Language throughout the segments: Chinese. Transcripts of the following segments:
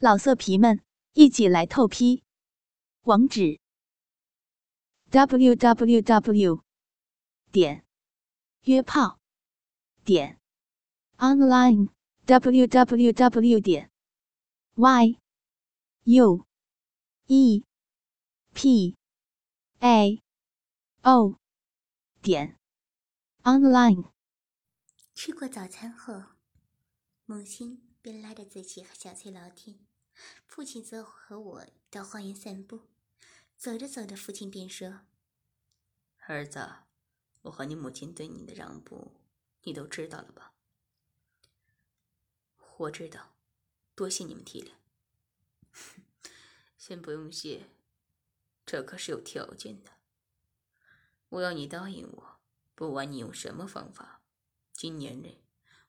老色皮们，一起来透批！网址：w w w 点约炮点 online w w w 点 y u e p a o 点 online。吃过早餐后，母亲便拉着子琪和小翠聊天。父亲则和我到花园散步，走着走着，父亲便说：“儿子，我和你母亲对你的让步，你都知道了吧？”“我知道，多谢你们体谅。”“先不用谢，这可是有条件的。我要你答应我，不管你用什么方法，今年内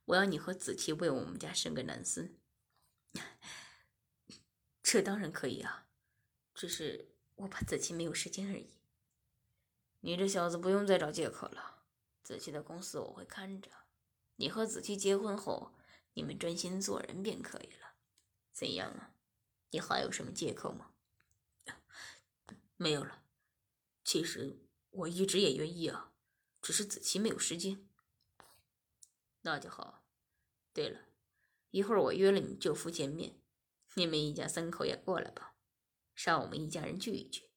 我要你和子琪为我们家生个男孙。”这当然可以啊，只是我怕子琪没有时间而已。你这小子不用再找借口了，子琪的公司我会看着。你和子琪结婚后，你们专心做人便可以了。怎样啊？你还有什么借口吗？没有了。其实我一直也愿意啊，只是子琪没有时间。那就好。对了，一会儿我约了你舅父见面。你们一家三口也过来吧，让我们一家人聚一聚。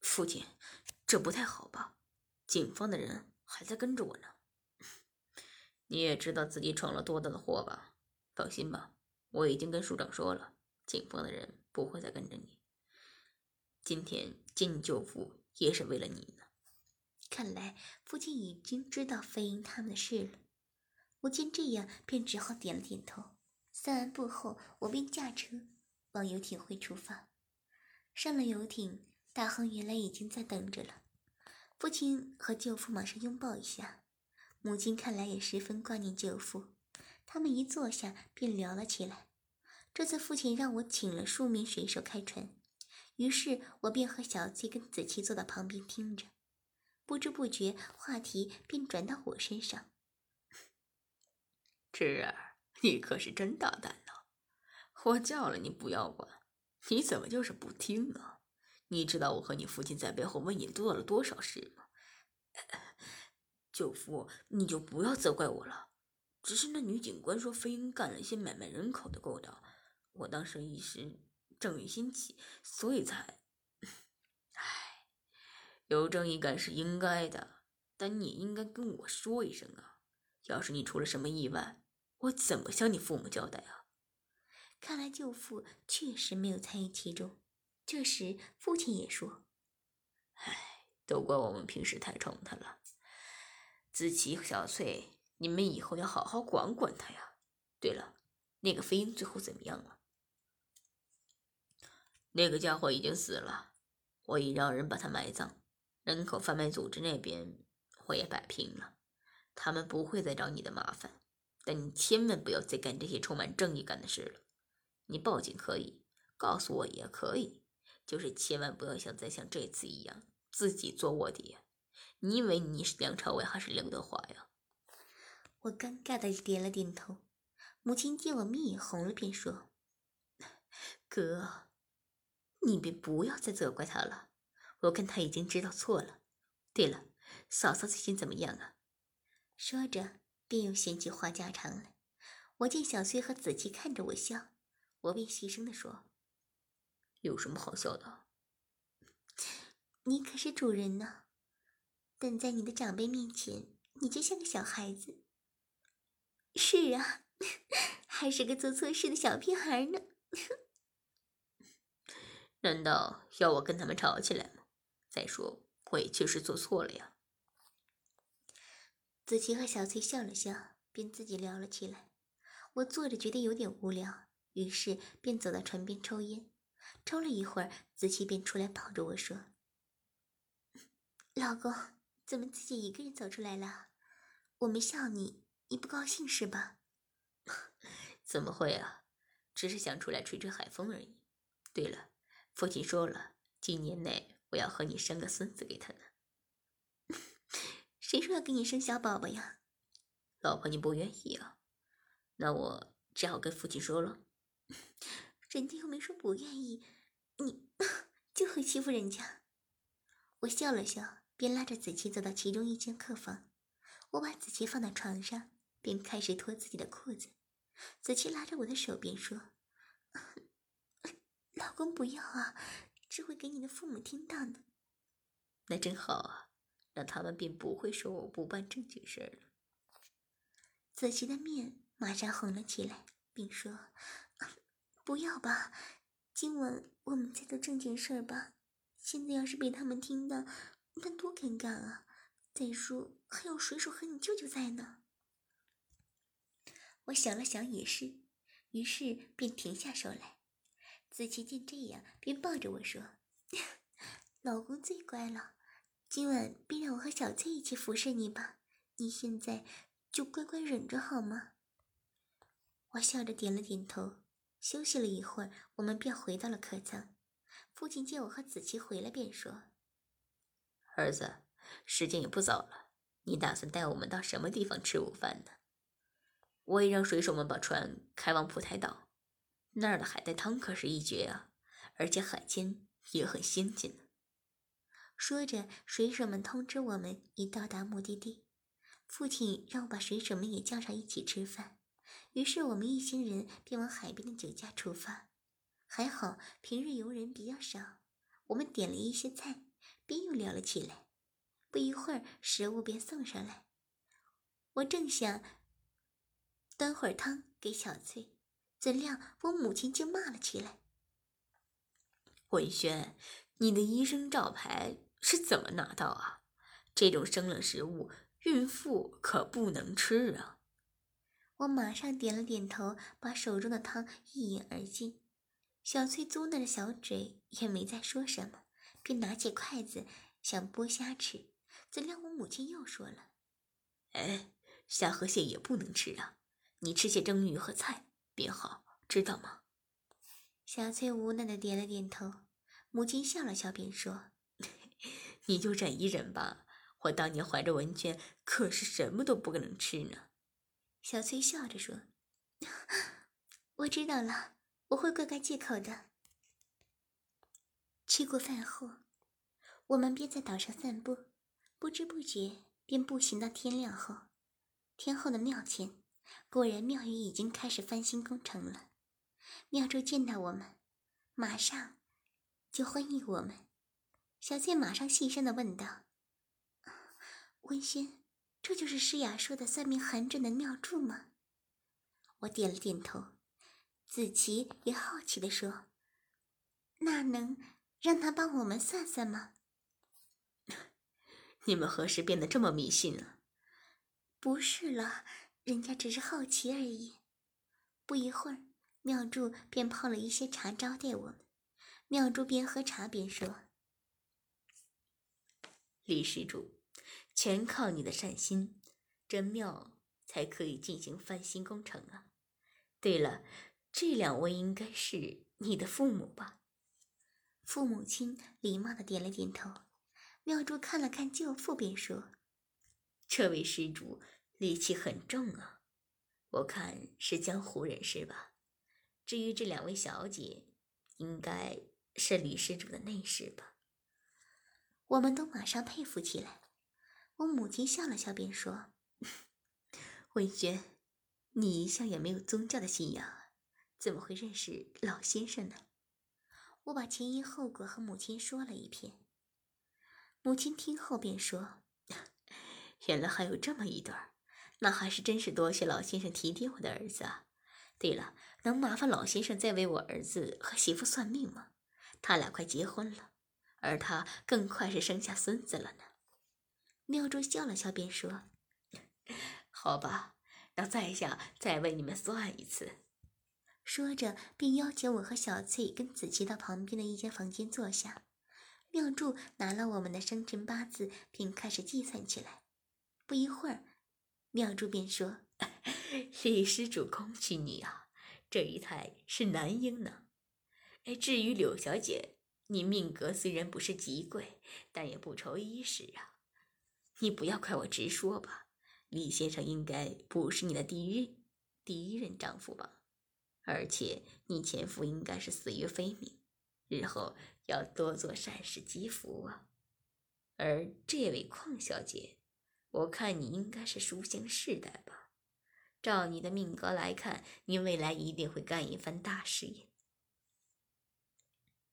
父亲，这不太好吧？警方的人还在跟着我呢。你也知道自己闯了多大的祸吧？放心吧，我已经跟署长说了，警方的人不会再跟着你。今天见你舅父也是为了你呢。看来父亲已经知道飞鹰他们的事了。我见这样，便只好点了点头。散完步后，我便驾车往游艇会出发。上了游艇，大亨原来已经在等着了。父亲和舅父马上拥抱一下，母亲看来也十分挂念舅父。他们一坐下便聊了起来。这次父亲让我请了数名水手开船，于是我便和小翠跟子琪坐到旁边听着。不知不觉，话题便转到我身上。侄儿。你可是真大胆呐！我叫了你不要管，你怎么就是不听呢？你知道我和你父亲在背后为你做了多少事吗？舅父，你就不要责怪我了。只是那女警官说飞鹰干了一些买卖人口的勾当，我当时一时正义心起，所以才……唉，有正义感是应该的，但你应该跟我说一声啊！要是你出了什么意外……我怎么向你父母交代啊？看来舅父确实没有参与其中。这时，父亲也说：“唉，都怪我们平时太宠他了。子琪和小翠，你们以后要好好管管他呀。对了，那个飞鹰最后怎么样了？那个家伙已经死了，我已让人把他埋葬。人口贩卖组织那边我也摆平了，他们不会再找你的麻烦。”但你千万不要再干这些充满正义感的事了。你报警可以，告诉我也可以，就是千万不要像再像这次一样自己做卧底。你以为你是梁朝伟还是刘德华呀？我尴尬的点了点头。母亲见我面也红了，便说：“ 哥，你别不要再责怪他了。我看他已经知道错了。对了，嫂嫂最近怎么样啊？”说着。便又掀起话家常来。我见小翠和子琪看着我笑，我便细声的说：“有什么好笑的？你可是主人呢，但在你的长辈面前，你就像个小孩子。是啊，还是个做错事的小屁孩呢。难道要我跟他们吵起来吗？再说，我也确实做错了呀。”子琪和小翠笑了笑，便自己聊了起来。我坐着觉得有点无聊，于是便走到船边抽烟。抽了一会儿，子琪便出来抱着我说：“老公，怎么自己一个人走出来了？我没笑你，你不高兴是吧？”“ 怎么会啊，只是想出来吹吹海风而已。”“对了，父亲说了，今年内我要和你生个孙子给他呢。”谁说要给你生小宝宝呀？老婆，你不愿意啊？那我只好跟父亲说了。人家又没说不愿意，你 就会欺负人家。我笑了笑，便拉着子琪走到其中一间客房。我把子琪放到床上，便开始脱自己的裤子。子琪拉着我的手，便说：“老公不要啊，这会给你的父母听到的。”那真好啊，那他们便不会说我不办正经事了。子琪的面马上红了起来，并说。不要吧，今晚我们再做正经事儿吧。现在要是被他们听到，那多尴尬啊！再说还有水手和你舅舅在呢。我想了想也是，于是便停下手来。子琪见这样，便抱着我说：“ 老公最乖了，今晚便让我和小翠一起服侍你吧。你现在就乖乖忍着好吗？”我笑着点了点头。休息了一会儿，我们便回到了客舱。父亲见我和子琪回来，便说：“儿子，时间也不早了，你打算带我们到什么地方吃午饭呢？我也让水手们把船开往普台岛，那儿的海带汤可是一绝啊，而且海鲜也很新鲜呢。”说着，水手们通知我们已到达目的地。父亲让我把水手们也叫上一起吃饭。于是我们一行人便往海边的酒家出发。还好平日游人比较少，我们点了一些菜，便又聊了起来。不一会儿，食物便送上来。我正想端会儿汤给小翠，怎料我母亲竟骂了起来：“文轩，你的医生照牌是怎么拿到啊？这种生冷食物，孕妇可不能吃啊！”我马上点了点头，把手中的汤一饮而尽。小翠嘟囔着小嘴，也没再说什么，便拿起筷子想剥虾吃。怎料我母亲又说了：“哎，虾和蟹也不能吃啊，你吃些蒸鱼和菜便好，知道吗？”小翠无奈的点了点头。母亲笑了笑，便说：“你就忍一忍吧，我当年怀着文娟，可是什么都不能吃呢。”小翠笑着说：“ 我知道了，我会乖乖戒口的。”吃过饭后，我们便在岛上散步，不知不觉便步行到天亮后。天后的庙前，果然庙宇已经开始翻新工程了。庙祝见到我们，马上就欢迎我们。小翠马上细声的问道：“文轩。”这就是诗雅说的算命寒准的妙祝吗？我点了点头。子琪也好奇的说：“那能让他帮我们算算吗？” 你们何时变得这么迷信了？不是了，人家只是好奇而已。不一会儿，妙祝便泡了一些茶招待我们。妙珠边喝茶边说：“李施主。”全靠你的善心，这庙才可以进行翻新工程啊！对了，这两位应该是你的父母吧？父母亲礼貌的点了点头。妙珠看了看舅父，便说：“这位施主戾气很重啊，我看是江湖人士吧？至于这两位小姐，应该是李施主的内侍吧？”我们都马上佩服起来。我母亲笑了笑，便说：“ 文轩，你一向也没有宗教的信仰，怎么会认识老先生呢？”我把前因后果和母亲说了一遍。母亲听后便说：“原来还有这么一段，那还是真是多谢老先生提点我的儿子啊。对了，能麻烦老先生再为我儿子和媳妇算命吗？他俩快结婚了，而他更快是生下孙子了呢。”妙珠笑了笑，便说：“ 好吧，那在下再为你们算一次。”说着，便邀请我和小翠跟子琪到旁边的一间房间坐下。妙珠拿了我们的生辰八字，便开始计算起来。不一会儿，妙珠便说：“ 李施主，恭喜你啊，这一胎是男婴呢。哎，至于柳小姐，你命格虽然不是极贵，但也不愁衣食啊。”你不要怪我直说吧，李先生应该不是你的第一第一任丈夫吧？而且你前夫应该是死于非命，日后要多做善事积福啊。而这位邝小姐，我看你应该是书香世代吧？照你的命格来看，你未来一定会干一番大事业，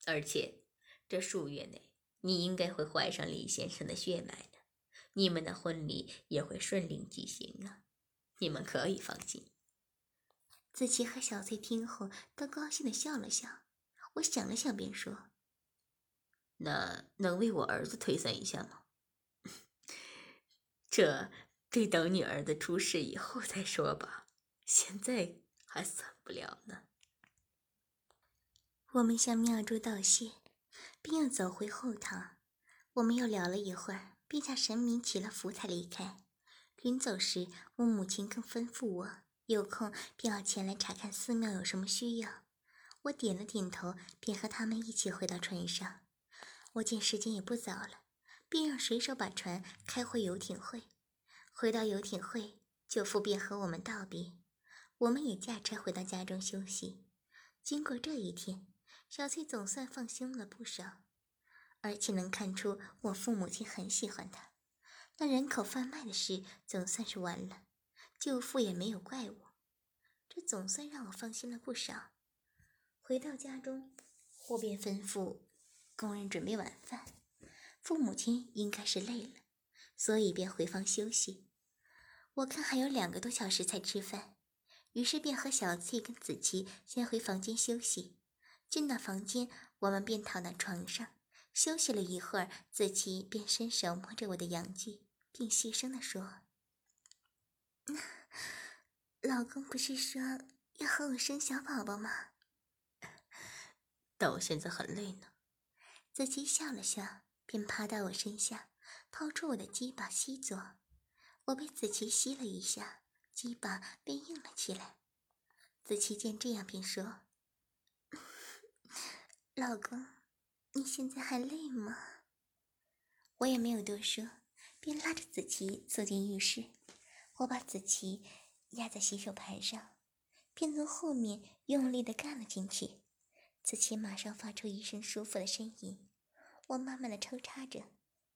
而且这数月内，你应该会怀上李先生的血脉的，你们的婚礼也会顺利举行啊，你们可以放心。子琪和小翠听后都高兴的笑了笑。我想了想，便说：“那能为我儿子推算一下吗？这得等你儿子出事以后再说吧，现在还算不了呢。”我们向妙珠道谢，并要走回后堂。我们又聊了一会儿，并向神明祈了福才离开。临走时，我母亲更吩咐我。有空便要前来查看寺庙有什么需要。我点了点头，便和他们一起回到船上。我见时间也不早了，便让水手把船开回游艇会。回到游艇会，舅父便和我们道别，我们也驾车回到家中休息。经过这一天，小翠总算放心了不少，而且能看出我父母亲很喜欢她。那人口贩卖的事总算是完了。舅父也没有怪我，这总算让我放心了不少。回到家中，我便吩咐工人准备晚饭。父母亲应该是累了，所以便回房休息。我看还有两个多小时才吃饭，于是便和小翠跟子琪先回房间休息。进到房间，我们便躺到床上休息了一会儿。子琪便伸手摸着我的阳具，并细声地说。老公不是说要和我生小宝宝吗？但我现在很累呢。子琪笑了笑，便趴到我身下，掏出我的鸡巴吸嘬。我被子琪吸了一下，鸡巴便硬了起来。子琪见这样，便说：“老公，你现在还累吗？”我也没有多说，便拉着子琪走进浴室。我把子琪压在洗手盘上，便从后面用力的干了进去。子琪马上发出一声舒服的呻吟。我慢慢的抽插着，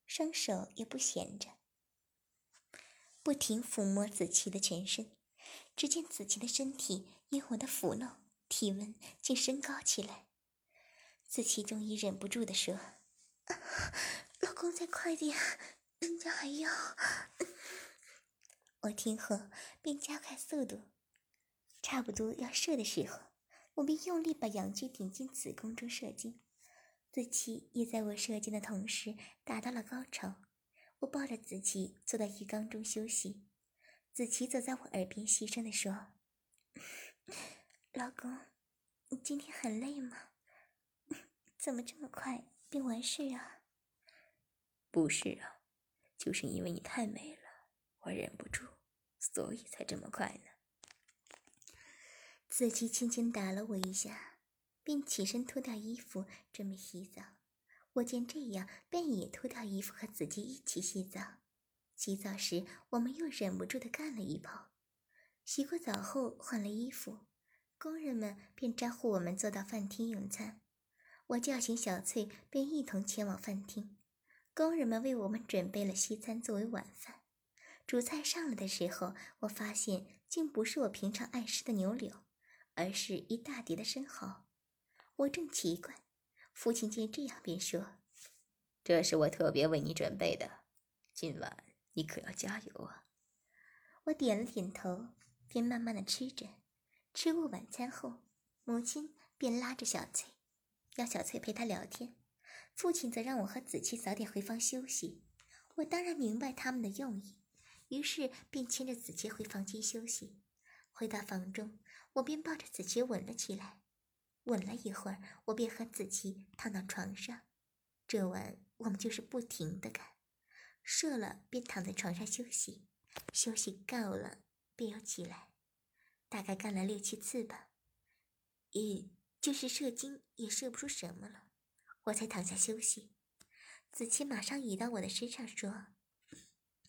双手也不闲着，不停抚摸子琪的全身。只见子琪的身体因我的抚弄，体温竟升高起来。子琪终于忍不住的说：“老公，再快点，人家还要。”我听后便加快速度，差不多要射的时候，我便用力把阳具顶进子宫中射精。子琪也在我射精的同时达到了高潮。我抱着子琪坐到浴缸中休息。子琪走在我耳边细声地说：“ 老公，你今天很累吗？怎么这么快便完事啊？”“不是啊，就是因为你太美了，我忍不住。”所以才这么快呢。子琪轻轻打了我一下，便起身脱掉衣服准备洗澡。我见这样，便也脱掉衣服和子琪一起洗澡。洗澡时，我们又忍不住的干了一泡。洗过澡后换了衣服，工人们便招呼我们坐到饭厅用餐。我叫醒小翠，便一同前往饭厅。工人们为我们准备了西餐作为晚饭。主菜上来的时候，我发现竟不是我平常爱吃的牛柳，而是一大碟的生蚝。我正奇怪，父亲见这样便说：“这是我特别为你准备的，今晚你可要加油啊！”我点了点头，便慢慢的吃着。吃过晚餐后，母亲便拉着小翠，要小翠陪她聊天。父亲则让我和子琪早点回房休息。我当然明白他们的用意。于是便牵着子琪回房间休息。回到房中，我便抱着子琪吻了起来。吻了一会儿，我便和子琪躺到床上。这晚我们就是不停的干，射了便躺在床上休息，休息够了便又起来，大概干了六七次吧。也就是射精也射不出什么了，我才躺下休息。子期马上倚到我的身上说。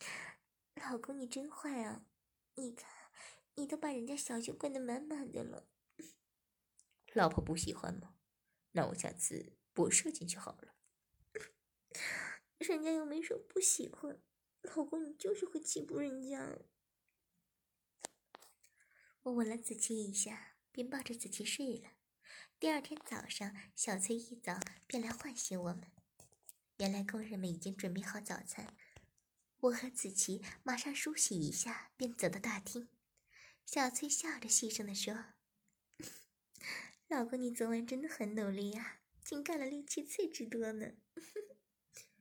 老公，你真坏啊！你看，你都把人家小穴灌得满满的了。老婆不喜欢吗？那我下次不射进去好了。人家又没说不喜欢，老公你就是会欺负人家。我吻了子期一下，便抱着子期睡了。第二天早上，小翠一早便来唤醒我们。原来工人们已经准备好早餐，我和子琪马上梳洗一下，便走到大厅。小翠笑着细声地说：“ 老公，你昨晚真的很努力呀，竟干了六七次之多呢。”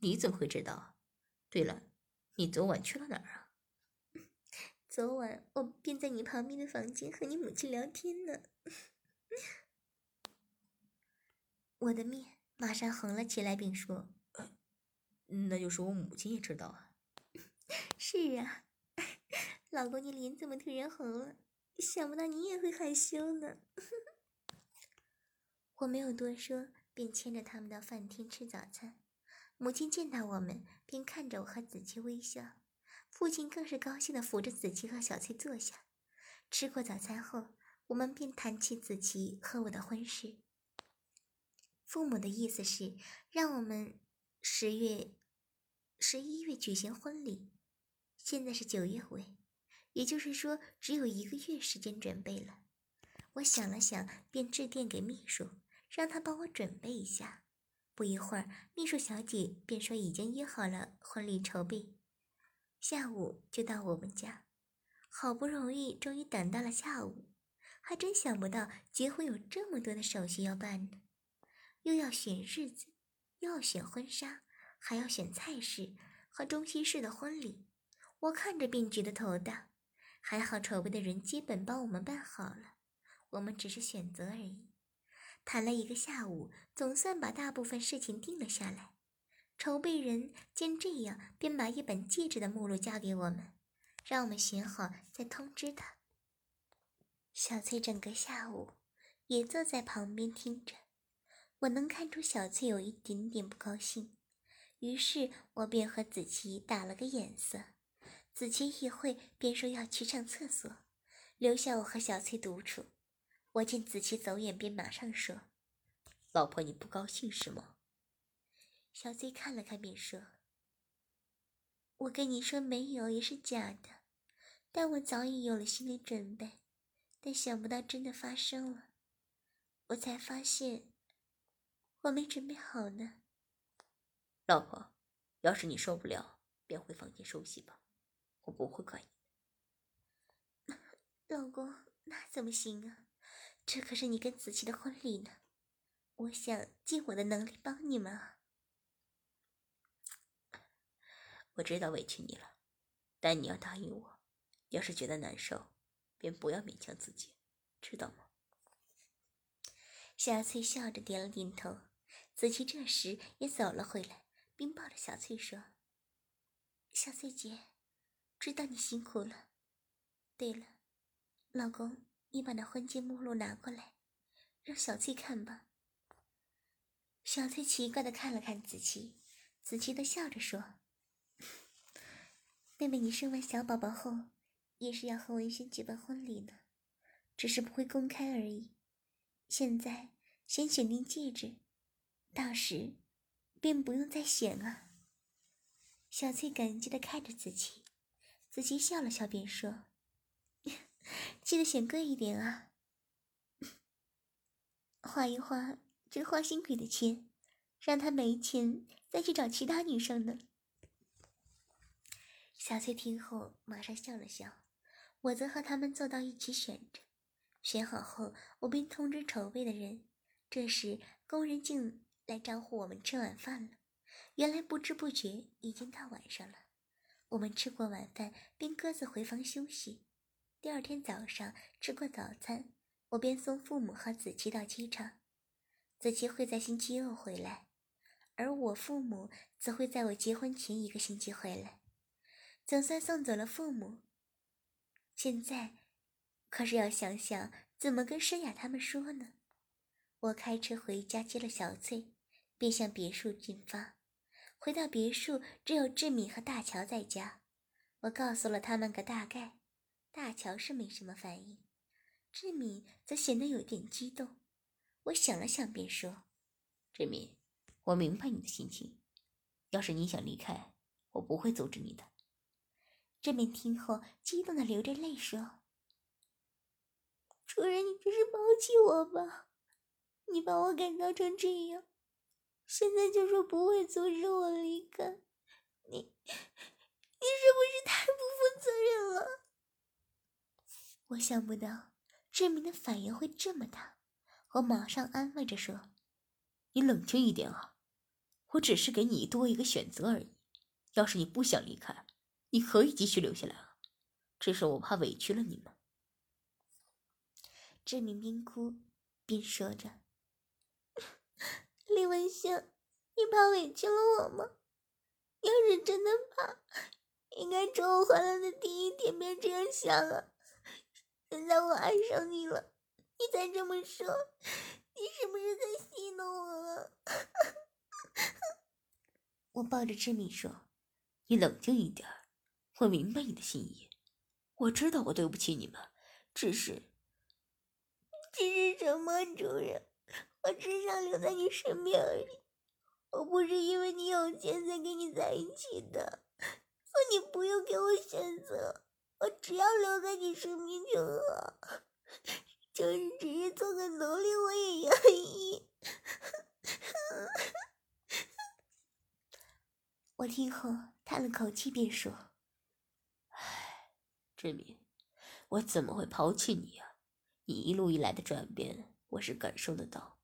你怎么会知道？对了，你昨晚去了哪儿啊？昨晚我便在你旁边的房间和你母亲聊天呢。我的面。马上红了起来，并说：“那就是我母亲也知道啊。”“是啊，老公，你脸怎么突然红了？想不到你也会害羞呢。”我没有多说，便牵着他们到饭厅吃早餐。母亲见到我们，便看着我和子琪微笑。父亲更是高兴的扶着子琪和小翠坐下。吃过早餐后，我们便谈起子琪和我的婚事。父母的意思是让我们十月、十一月举行婚礼，现在是九月尾，也就是说只有一个月时间准备了。我想了想，便致电给秘书，让他帮我准备一下。不一会儿，秘书小姐便说已经约好了婚礼筹备，下午就到我们家。好不容易终于等到了下午，还真想不到结婚有这么多的手续要办呢。又要选日子，又要选婚纱，还要选菜式和中西式的婚礼，我看着便觉得头大。还好筹备的人基本帮我们办好了，我们只是选择而已。谈了一个下午，总算把大部分事情定了下来。筹备人见这样，便把一本戒指的目录交给我们，让我们选好再通知他。小翠整个下午也坐在旁边听着。我能看出小翠有一点点不高兴，于是我便和子琪打了个眼色。子琪一会便说要去上厕所，留下我和小翠独处。我见子琪走远，便马上说：“老婆，你不高兴是吗？”小翠看了看，便说：“我跟你说没有也是假的，但我早已有了心理准备，但想不到真的发生了，我才发现。”我没准备好呢，老婆。要是你受不了，便回房间休息吧，我不会怪你。老公，那怎么行啊？这可是你跟子琪的婚礼呢，我想尽我的能力帮你们啊。我知道委屈你了，但你要答应我，要是觉得难受，便不要勉强自己，知道吗？小翠笑着点了点头。子琪这时也走了回来，并抱着小翠说：“小翠姐，知道你辛苦了。对了，老公，你把那婚戒目录拿过来，让小翠看吧。”小翠奇怪的看了看子琪，子琪的笑着说：“ 妹妹，你生完小宝宝后，也是要和文轩举办婚礼呢，只是不会公开而已。现在先选定戒指。”到时，便不用再选了。小翠感激的看着子琪，子琪笑了笑，便说：“ 记得选贵一点啊，花一花这花心鬼的钱，让他没钱再去找其他女生呢。”小翠听后马上笑了笑，我则和他们坐到一起选着。选好后，我便通知筹备的人。这时，工人竟。来招呼我们吃晚饭了。原来不知不觉已经到晚上了。我们吃过晚饭，便各自回房休息。第二天早上吃过早餐，我便送父母和子琪到机场。子琪会在星期二回来，而我父母则会在我结婚前一个星期回来。总算送走了父母，现在可是要想想怎么跟申雅他们说呢。我开车回家接了小翠。便向别墅进发。回到别墅，只有志敏和大乔在家。我告诉了他们个大概，大乔是没什么反应。志敏则显得有点激动。我想了想，便说：“志敏，我明白你的心情。要是你想离开，我不会阻止你的。”志敏听后，激动的流着泪说：“主人，你这是抛弃我吧？你把我改造成这样，现在就说不会阻止我离开，你，你是不是太不负责任了？”我想不到志明的反应会这么大，我马上安慰着说：“你冷静一点啊，我只是给你多一个选择而已。要是你不想离开，你可以继续留下来啊，只是我怕委屈了你们。”志明边哭边说着：“李文星，你怕委屈了我吗？要是真的怕，应该从我回来的第一天便这样想啊。”现在我爱上你了，你再这么说，你是不是在戏弄我了？我抱着志敏说：“你冷静一点，我明白你的心意，我知道我对不起你们，只是……只是什么，主人？我只想留在你身边而已。我不是因为你有钱才跟你在一起的，所以你不用给我选择。”我只要留在你身边就好，就是只是做个奴隶，我也愿意。我听后叹了口气，便说：“唉，志明，我怎么会抛弃你呀？你一路以来的转变，我是感受得到。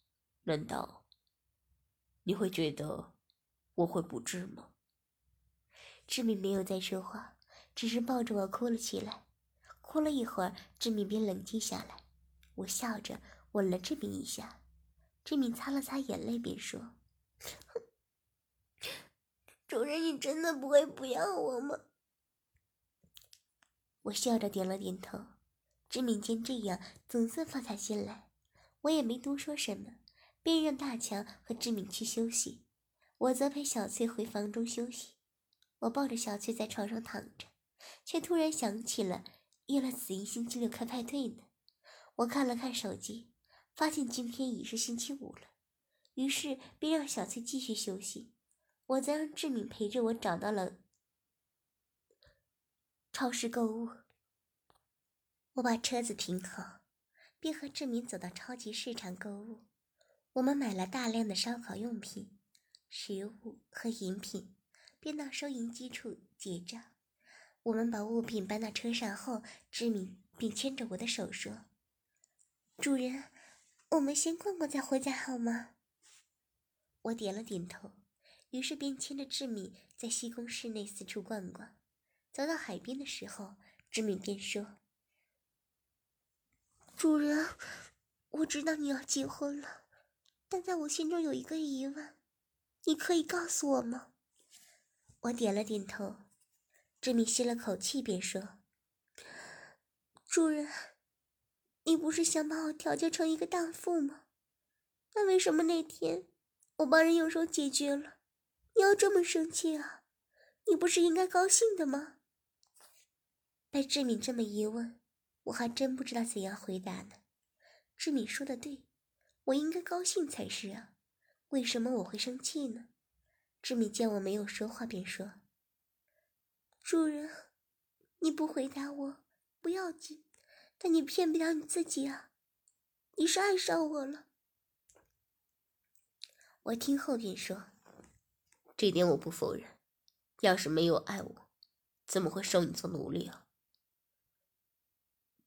难道你会觉得我会不治吗？”志敏没有再说话。只是抱着我哭了起来，哭了一会儿，志敏便冷静下来。我笑着吻了志敏一下，志敏擦了擦眼泪，便说：“主人，你真的不会不要我吗？”我笑着点了点头。志敏见这样，总算放下心来。我也没多说什么，便让大强和志敏去休息，我则陪小翠回房中休息。我抱着小翠在床上躺着。却突然想起了约了子怡星期六开派对呢。我看了看手机，发现今天已是星期五了，于是便让小翠继续休息，我则让志敏陪着我找到了超市购物。我把车子停好，便和志敏走到超级市场购物。我们买了大量的烧烤用品、食物和饮品，便到收银机处结账。我们把物品搬到车上后，志敏便牵着我的手说：“主人，我们先逛逛再回家好吗？”我点了点头，于是便牵着志敏在西宫市内四处逛逛。走到海边的时候，志敏便说：“主人，我知道你要结婚了，但在我心中有一个疑问，你可以告诉我吗？”我点了点头。志敏吸了口气，便说：“主人，你不是想把我调教成一个荡妇吗？那为什么那天我帮人用手解决了，你要这么生气啊？你不是应该高兴的吗？”被志敏这么一问，我还真不知道怎样回答呢。志敏说的对，我应该高兴才是啊，为什么我会生气呢？志敏见我没有说话，便说。主人，你不回答我不要紧，但你骗不了你自己啊！你是爱上我了。我听后便说：“这点我不否认。要是没有爱我，怎么会收你做奴隶啊？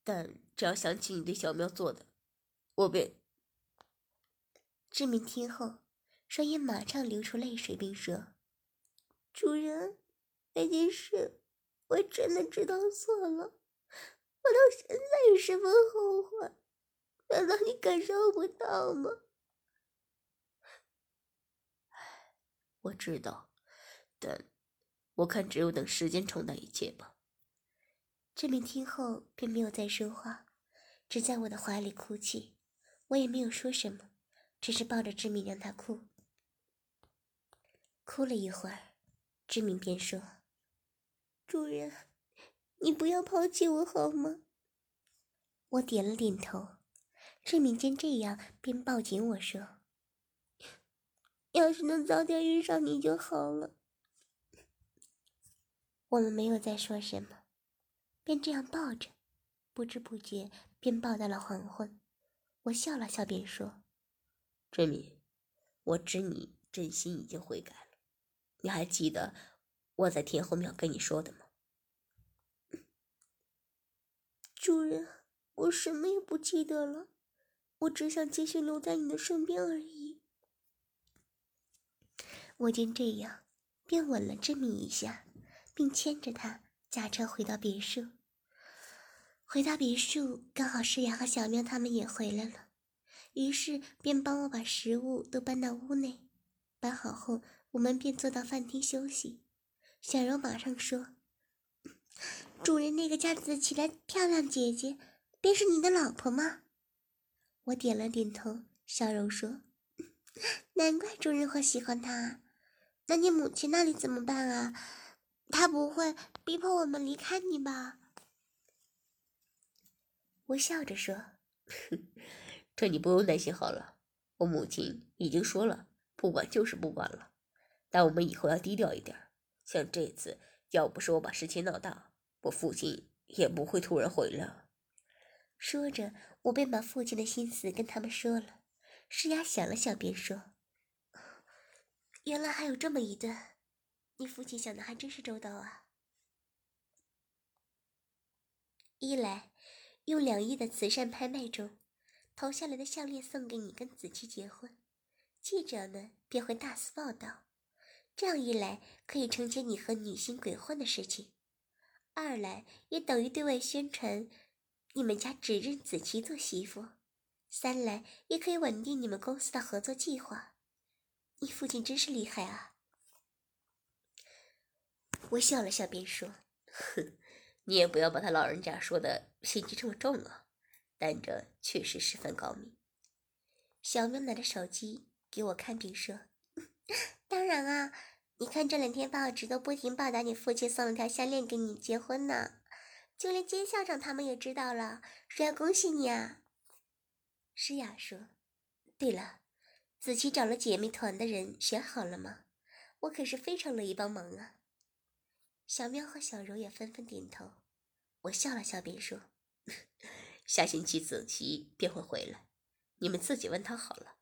但只要想起你对小喵做的，我便……”志明听后，双眼马上流出泪水，并说：“主人。”那件事，我真的知道错了，我到现在也十分后悔。难道你感受不到吗？我知道，但我看只有等时间冲淡一切吧。志明听后便没有再说话，只在我的怀里哭泣。我也没有说什么，只是抱着志敏让他哭。哭了一会儿，志敏便说。主人，你不要抛弃我好吗？我点了点头。志敏见这样，便抱紧我说：“要是能早点遇上你就好了。”我们没有再说什么，便这样抱着，不知不觉便抱到了黄昏。我笑了笑，便说：“志敏，我知你真心已经悔改了。你还记得我在天后庙跟你说的吗？”主人，我什么也不记得了，我只想继续留在你的身边而已。我见这样，便吻了志敏一下。并牵着他驾车回到别墅。回到别墅，刚好诗雅和小喵他们也回来了，于是便帮我把食物都搬到屋内。搬好后，我们便坐到饭厅休息。小柔马上说：“主人那个叫子起的漂亮姐姐，便是你的老婆吗？”我点了点头。小柔说：“难怪主人会喜欢她。那你母亲那里怎么办啊？”她不会逼迫我们离开你吧？我笑着说：“ 这你不用担心好了，我母亲已经说了，不管就是不管了。但我们以后要低调一点，像这次，要不是我把事情闹大，我父亲也不会突然回来。”说着，我便把父亲的心思跟他们说了。诗雅想了想，便说：“原来还有这么一段。”你父亲想的还真是周到啊！一来，用两亿的慈善拍卖中投下来的项链送给你跟子期结婚，记者们便会大肆报道，这样一来可以承接你和女星鬼混的事情；二来也等于对外宣传你们家只认子期做媳妇；三来也可以稳定你们公司的合作计划。你父亲真是厉害啊！我笑了笑，便说：“哼，你也不要把他老人家说的心机这么重啊。但这确实十分高明。”小喵拿着手机给我看，并说：“ 当然啊，你看这两天报纸都不停报道你父亲送了条项链给你结婚呢，就连金校长他们也知道了，说要恭喜你啊。”诗雅说：“对了，子琪找了姐妹团的人选好了吗？我可是非常乐意帮忙啊。”小喵和小柔也纷纷点头。我笑了笑，便说：“下星期子琪便会回来，你们自己问他好了。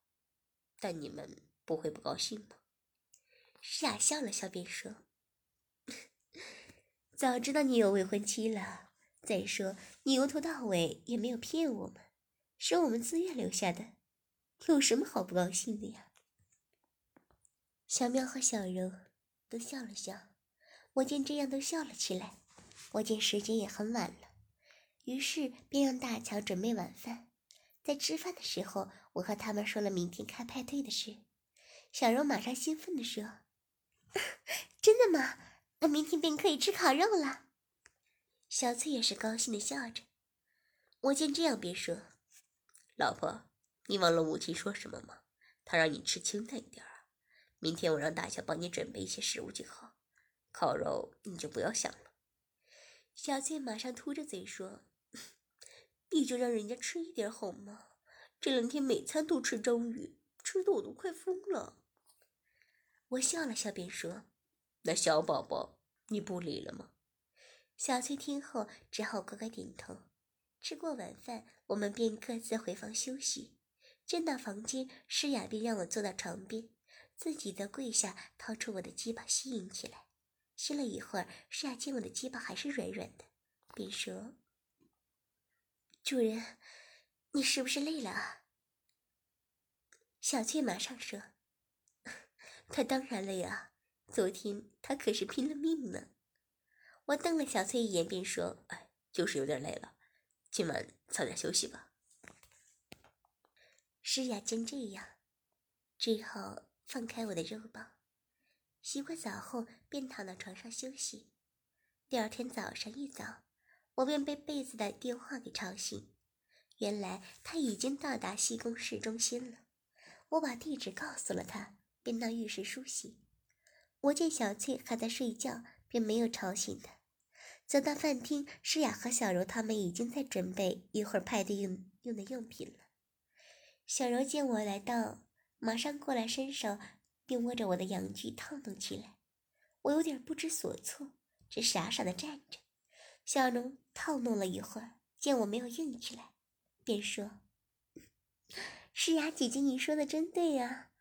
但你们不会不高兴吗？”诗雅笑了笑，便说：“ 早知道你有未婚妻了。再说你由头到尾也没有骗我们，是我们自愿留下的，有什么好不高兴的呀？”小喵和小柔都笑了笑。我见这样都笑了起来，我见时间也很晚了，于是便让大乔准备晚饭。在吃饭的时候，我和他们说了明天开派对的事。小柔马上兴奋地说：“ 真的吗？那明天便可以吃烤肉了。”小翠也是高兴的笑着。我见这样，便说：“老婆，你忘了母亲说什么吗？她让你吃清淡一点啊。明天我让大乔帮你准备一些食物就好。”烤肉你就不要想了。小翠马上嘟着嘴说：“你就让人家吃一点好吗？这两天每餐都吃章鱼，吃的我都快疯了。”我笑了笑，便说：“那小宝宝你不理了吗？”小翠听后只好乖乖点头。吃过晚饭，我们便各自回房休息。进到房间，诗雅便让我坐到床边，自己则跪下，掏出我的鸡巴吸引起来。吸了一会儿，诗雅见我的鸡巴还是软软的，便说：“主人，你是不是累了啊？”小翠马上说：“ 他当然累啊，昨天他可是拼了命呢。”我瞪了小翠一眼，便说：“哎，就是有点累了，今晚早点休息吧。”诗雅见这样，只好放开我的肉棒。洗过澡后，便躺到床上休息。第二天早上一早，我便被被子的电话给吵醒。原来他已经到达西宫市中心了。我把地址告诉了他，便到浴室梳洗。我见小翠还在睡觉，便没有吵醒她。走到饭厅，诗雅和小柔他们已经在准备一会儿派对用用的用品了。小柔见我来到，马上过来伸手，并握着我的阳具套弄起来。我有点不知所措，只傻傻的站着。小柔套弄了一会儿，见我没有硬起来，便说：“诗雅姐姐，你说的真对呀，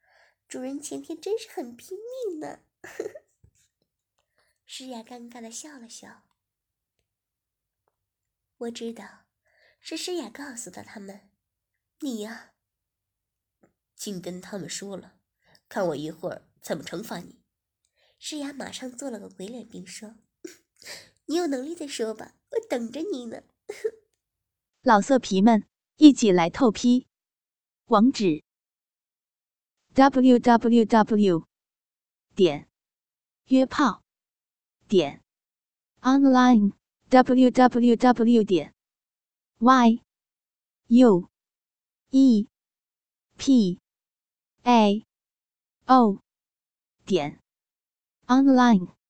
主人前天真是很拼命呢。”诗雅尴尬的笑了笑。我知道，是诗雅告诉的他们，你呀。竟跟他们说了，看我一会儿怎么惩罚你。诗雅马上做了个鬼脸，并说：“你有能力再说吧，我等着你呢。”老色皮们，一起来透批！网址：w w w. 点约炮点 online w w w. 点 y u e p a o 点 online。